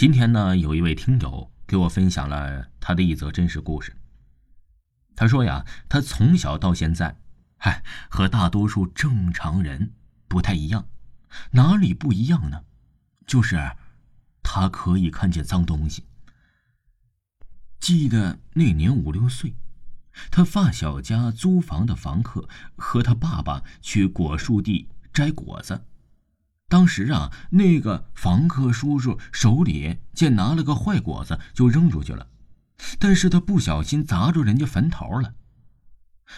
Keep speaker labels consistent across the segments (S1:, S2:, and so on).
S1: 今天呢，有一位听友给我分享了他的一则真实故事。他说呀，他从小到现在，嗨，和大多数正常人不太一样。哪里不一样呢？就是他可以看见脏东西。记得那年五六岁，他发小家租房的房客和他爸爸去果树地摘果子。当时啊，那个房客叔叔手里见拿了个坏果子，就扔出去了，但是他不小心砸着人家坟头了。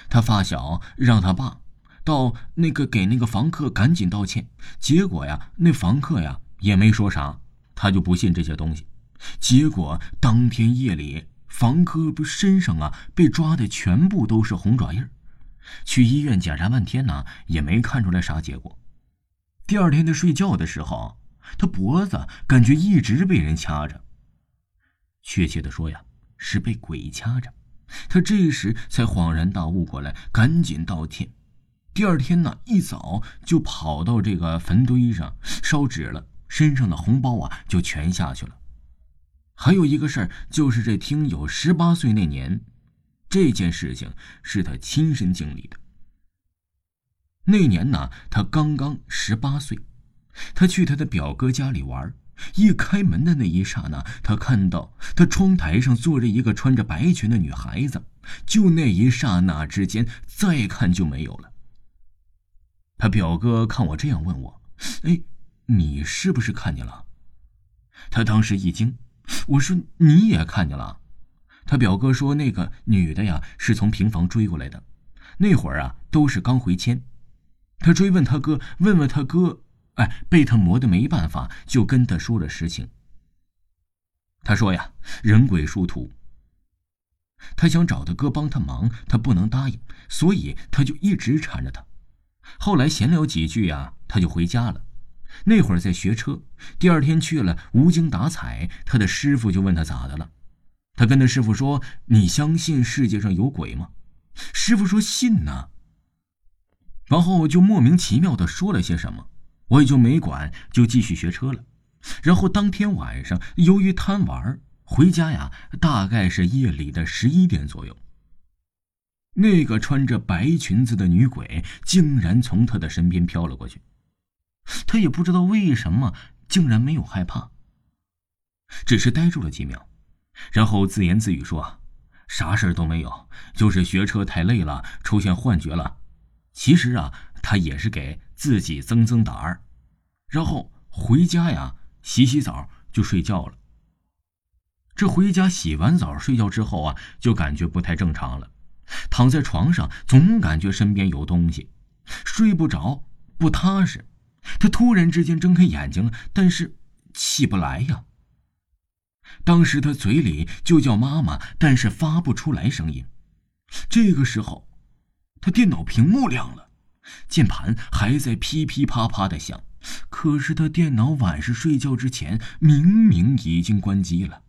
S1: 他发小让他爸到那个给那个房客赶紧道歉，结果呀，那房客呀也没说啥，他就不信这些东西。结果当天夜里，房客不身上啊被抓的全部都是红爪印去医院检查半天呢，也没看出来啥结果。第二天他睡觉的时候，他脖子感觉一直被人掐着。确切的说呀，是被鬼掐着。他这时才恍然大悟过来，赶紧道歉。第二天呢，一早就跑到这个坟堆上烧纸了，身上的红包啊就全下去了。还有一个事儿，就是这听友十八岁那年，这件事情是他亲身经历的。那年呢，他刚刚十八岁，他去他的表哥家里玩。一开门的那一刹那，他看到他窗台上坐着一个穿着白裙的女孩子。就那一刹那之间，再看就没有了。他表哥看我这样，问我：“哎，你是不是看见了？”他当时一惊，我说：“你也看见了？”他表哥说：“那个女的呀，是从平房追过来的，那会儿啊，都是刚回迁。”他追问他哥，问问他哥，哎，被他磨得没办法，就跟他说了实情。他说呀，人鬼殊途。他想找他哥帮他忙，他不能答应，所以他就一直缠着他。后来闲聊几句呀，他就回家了。那会儿在学车，第二天去了无精打采。他的师傅就问他咋的了，他跟他师傅说：“你相信世界上有鬼吗？”师傅说：“信呐。”然后就莫名其妙的说了些什么，我也就没管，就继续学车了。然后当天晚上，由于贪玩回家呀，大概是夜里的十一点左右。那个穿着白裙子的女鬼竟然从他的身边飘了过去，他也不知道为什么，竟然没有害怕，只是呆住了几秒，然后自言自语说：“啥事都没有，就是学车太累了，出现幻觉了。”其实啊，他也是给自己增增胆儿，然后回家呀，洗洗澡就睡觉了。这回家洗完澡睡觉之后啊，就感觉不太正常了，躺在床上总感觉身边有东西，睡不着，不踏实。他突然之间睁开眼睛了，但是起不来呀。当时他嘴里就叫妈妈，但是发不出来声音。这个时候。他电脑屏幕亮了，键盘还在噼噼啪啪的响，可是他电脑晚上睡觉之前明明已经关机了。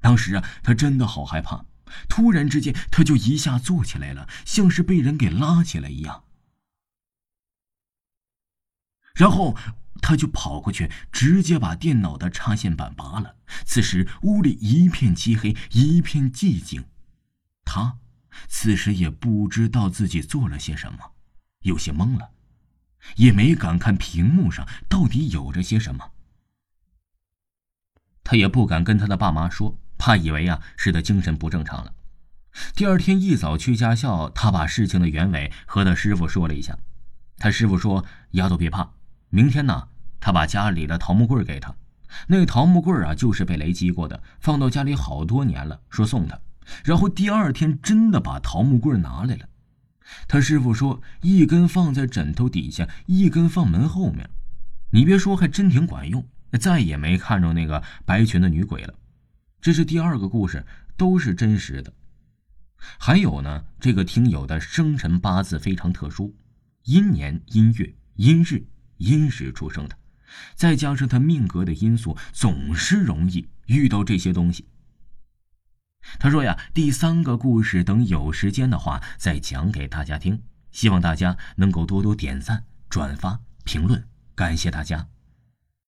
S1: 当时啊，他真的好害怕，突然之间他就一下坐起来了，像是被人给拉起来一样，然后他就跑过去，直接把电脑的插线板拔了。此时屋里一片漆黑，一片寂静，他。此时也不知道自己做了些什么，有些懵了，也没敢看屏幕上到底有着些什么。他也不敢跟他的爸妈说，怕以为啊是他精神不正常了。第二天一早去驾校，他把事情的原委和他师傅说了一下。他师傅说：“丫头别怕，明天呢，他把家里的桃木棍给他。那桃木棍啊，就是被雷击过的，放到家里好多年了，说送他。”然后第二天真的把桃木棍拿来了，他师傅说一根放在枕头底下，一根放门后面，你别说还真挺管用，再也没看着那个白裙的女鬼了。这是第二个故事，都是真实的。还有呢，这个听友的生辰八字非常特殊，阴年阴月阴日阴时出生的，再加上他命格的因素，总是容易遇到这些东西。他说呀，第三个故事等有时间的话再讲给大家听，希望大家能够多多点赞、转发、评论，感谢大家。